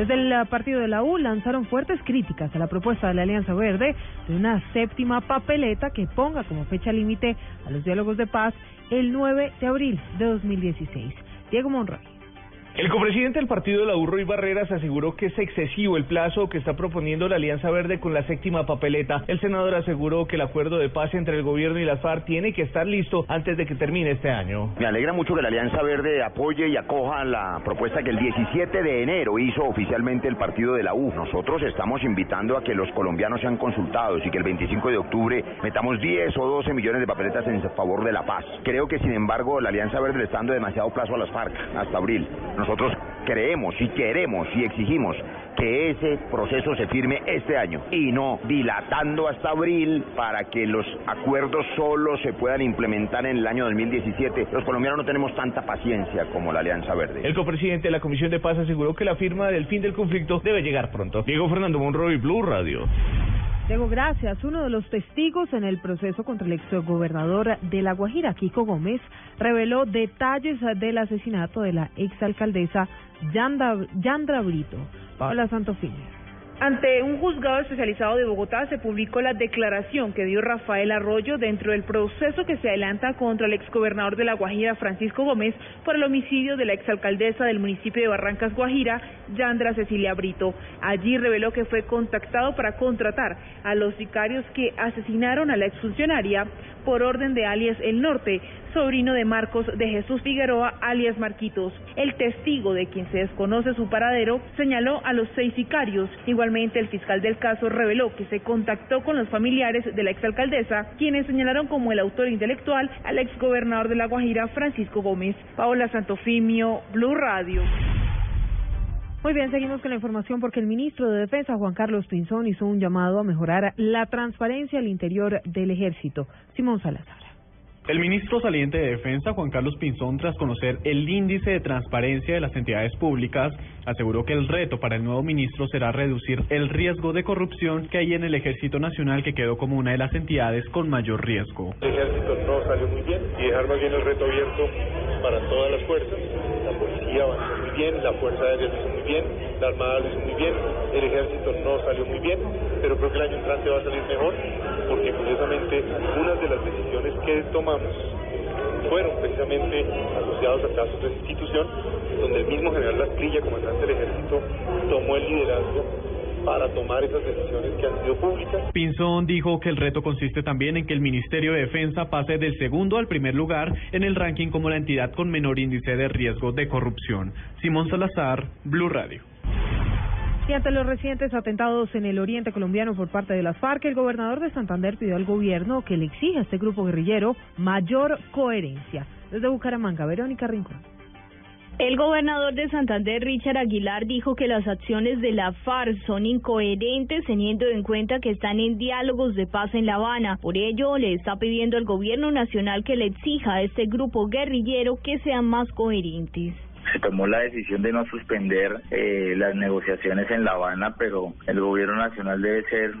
Desde el partido de la U lanzaron fuertes críticas a la propuesta de la Alianza Verde de una séptima papeleta que ponga como fecha límite a los diálogos de paz el 9 de abril de 2016. Diego Monroy. El copresidente del partido de la Urro y Barreras aseguró que es excesivo el plazo que está proponiendo la Alianza Verde con la séptima papeleta. El senador aseguró que el acuerdo de paz entre el gobierno y la FARC tiene que estar listo antes de que termine este año. Me alegra mucho que la Alianza Verde apoye y acoja la propuesta que el 17 de enero hizo oficialmente el partido de la U. Nosotros estamos invitando a que los colombianos sean consultados y que el 25 de octubre metamos 10 o 12 millones de papeletas en favor de la paz. Creo que sin embargo la Alianza Verde le está dando demasiado plazo a las FARC hasta abril. Nosotros creemos y queremos y exigimos que ese proceso se firme este año y no dilatando hasta abril para que los acuerdos solo se puedan implementar en el año 2017. Los colombianos no tenemos tanta paciencia como la Alianza Verde. El copresidente de la Comisión de Paz aseguró que la firma del fin del conflicto debe llegar pronto. Diego Fernando Monroy, Blue Radio. Diego, gracias. Uno de los testigos en el proceso contra el exgobernador de La Guajira, Kiko Gómez, reveló detalles del asesinato de la exalcaldesa Yandra Brito. Paola Santofimio. Ante un juzgado especializado de Bogotá se publicó la declaración que dio Rafael Arroyo dentro del proceso que se adelanta contra el exgobernador de La Guajira, Francisco Gómez, por el homicidio de la exalcaldesa del municipio de Barrancas, Guajira, Yandra Cecilia Brito. Allí reveló que fue contactado para contratar a los sicarios que asesinaron a la exfuncionaria por orden de alias El Norte, sobrino de Marcos de Jesús Figueroa, alias Marquitos. El testigo de quien se desconoce su paradero señaló a los seis sicarios. El fiscal del caso reveló que se contactó con los familiares de la exalcaldesa, quienes señalaron como el autor intelectual al exgobernador de La Guajira, Francisco Gómez. Paola Santofimio, Blue Radio. Muy bien, seguimos con la información porque el ministro de Defensa, Juan Carlos Pinzón, hizo un llamado a mejorar la transparencia al interior del ejército. Simón Salazar. El ministro saliente de Defensa, Juan Carlos Pinzón, tras conocer el índice de transparencia de las entidades públicas, aseguró que el reto para el nuevo ministro será reducir el riesgo de corrupción que hay en el Ejército Nacional, que quedó como una de las entidades con mayor riesgo. El ejército no salió muy bien y dejar más bien el reto abierto para todas las fuerzas. La policía avanzó muy bien, la Fuerza Aérea lo hizo muy bien, la Armada lo hizo muy bien, el ejército no salió muy bien, pero creo que el año entrante va a salir mejor porque curiosamente algunas de las decisiones que tomamos fueron precisamente asociados a casos de institución donde el mismo general Lasprilla, comandante del ejército, tomó el liderazgo para tomar esas decisiones que han sido públicas. Pinzón dijo que el reto consiste también en que el Ministerio de Defensa pase del segundo al primer lugar en el ranking como la entidad con menor índice de riesgo de corrupción. Simón Salazar, Blue Radio. Y ante los recientes atentados en el oriente colombiano por parte de las FARC, el gobernador de Santander pidió al gobierno que le exija a este grupo guerrillero mayor coherencia. Desde Bucaramanga, Verónica Rincón. El gobernador de Santander, Richard Aguilar, dijo que las acciones de la FARC son incoherentes teniendo en cuenta que están en diálogos de paz en La Habana. Por ello, le está pidiendo al gobierno nacional que le exija a este grupo guerrillero que sean más coherentes se tomó la decisión de no suspender eh, las negociaciones en La Habana, pero el gobierno nacional debe ser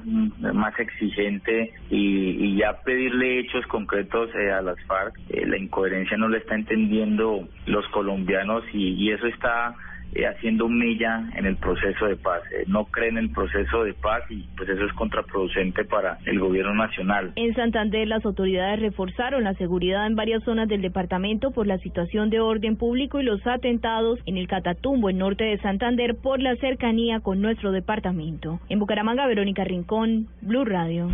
más exigente y, ya pedirle hechos concretos eh, a las FARC. Eh, la incoherencia no la está entendiendo los colombianos y, y eso está eh, haciendo mella en el proceso de paz. Eh, no creen en el proceso de paz y pues eso es contraproducente para el gobierno nacional. En Santander las autoridades reforzaron la seguridad en varias zonas del departamento por la situación de orden público y los atentados en el Catatumbo, en norte de Santander, por la cercanía con nuestro departamento. En Bucaramanga, Verónica Rincón, Blue Radio.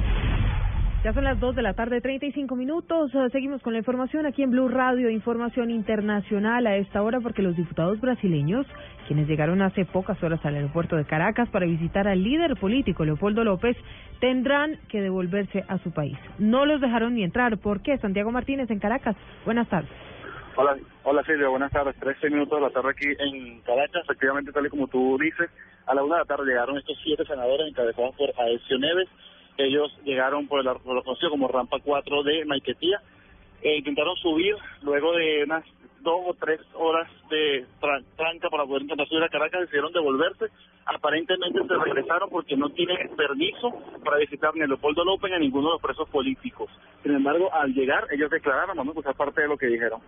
Ya son las 2 de la tarde, 35 minutos. Eh, seguimos con la información aquí en Blue Radio, información internacional a esta hora, porque los diputados brasileños, quienes llegaron hace pocas horas al aeropuerto de Caracas para visitar al líder político Leopoldo López, tendrán que devolverse a su país. No los dejaron ni entrar. ¿Por qué? Santiago Martínez en Caracas. Buenas tardes. Hola, hola Silvia, buenas tardes. 13 minutos de la tarde aquí en Caracas. Efectivamente, tal y como tú dices, a la una de la tarde llegaron estos siete senadores encabezados por Aecio Neves. Ellos llegaron por, el, por lo conocido como Rampa 4 de Maiquetía. E intentaron subir luego de unas dos o tres horas de tran- tranca para poder intentar subir a Caracas, decidieron devolverse. Aparentemente se regresaron porque no tienen permiso para visitar ni a Leopoldo López ni a ninguno de los presos políticos. Sin embargo, al llegar, ellos declararon, vamos a parte de lo que dijeron.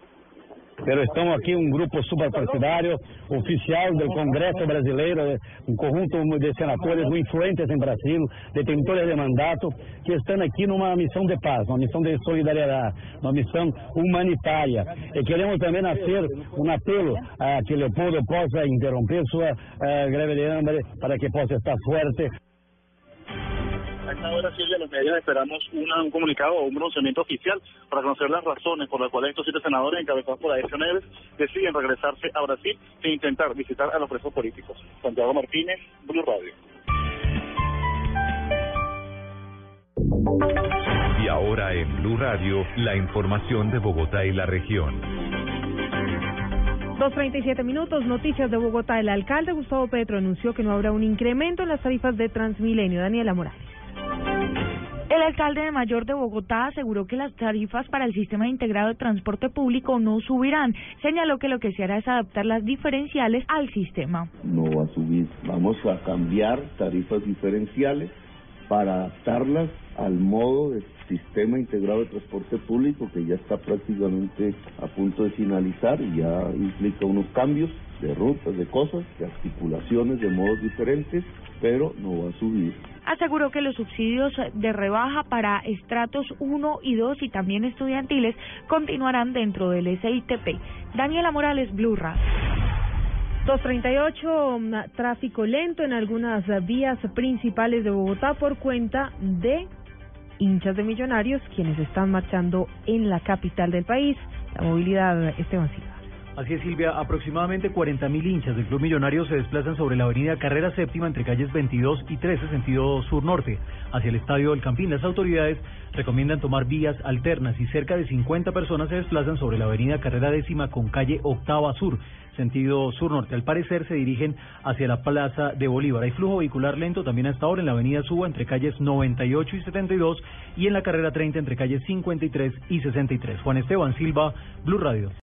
Pero estamos aqui um grupo superpartidário oficial do Congresso Brasileiro, um conjunto de senadores muito influentes em Brasil, detentores de mandato, que estão aqui numa missão de paz, uma missão de solidariedade, uma missão humanitária. E queremos também fazer um apelo a que Leopoldo possa interromper sua eh, greve de hambre para que possa estar forte. Esta hora, Silvia, los medios esperamos una- un comunicado o un pronunciamiento oficial para conocer las razones por las cuales estos siete senadores encabezados por Aécio Neves deciden regresarse a Brasil e intentar visitar a los presos políticos. Santiago Martínez, Blue Radio. Y ahora en Blue Radio, la información de Bogotá y la región. 2.37 minutos, noticias de Bogotá. El alcalde Gustavo Petro anunció que no habrá un incremento en las tarifas de Transmilenio. Daniela Morales. El alcalde de Mayor de Bogotá aseguró que las tarifas para el sistema integrado de transporte público no subirán. Señaló que lo que se hará es adaptar las diferenciales al sistema. no va a subir. Vamos a cambiar tarifas diferenciales para adaptarlas al modo del sistema integrado de transporte público que ya está prácticamente a punto de finalizar y ya implica unos cambios de rutas, de cosas, de articulaciones de modos diferentes, pero no va a subir. Aseguró que los subsidios de rebaja para estratos 1 y 2 y también estudiantiles continuarán dentro del SITP. Daniela Morales, Blue Radio. 238, mm, tráfico lento en algunas eh, vías principales de Bogotá por cuenta de hinchas de millonarios quienes están marchando en la capital del país. La movilidad, Esteban Silva. Así es, Silvia. Aproximadamente 40.000 hinchas del Club Millonario se desplazan sobre la avenida Carrera Séptima entre calles 22 y 13, sentido sur-norte, hacia el Estadio del Campín. Las autoridades recomiendan tomar vías alternas y cerca de 50 personas se desplazan sobre la avenida Carrera Décima con calle Octava Sur, sentido sur-norte. Al parecer se dirigen hacia la Plaza de Bolívar. Hay flujo vehicular lento también hasta ahora en la avenida Suba entre calles 98 y 72 y en la carrera 30 entre calles 53 y 63. Juan Esteban Silva, Blue Radio.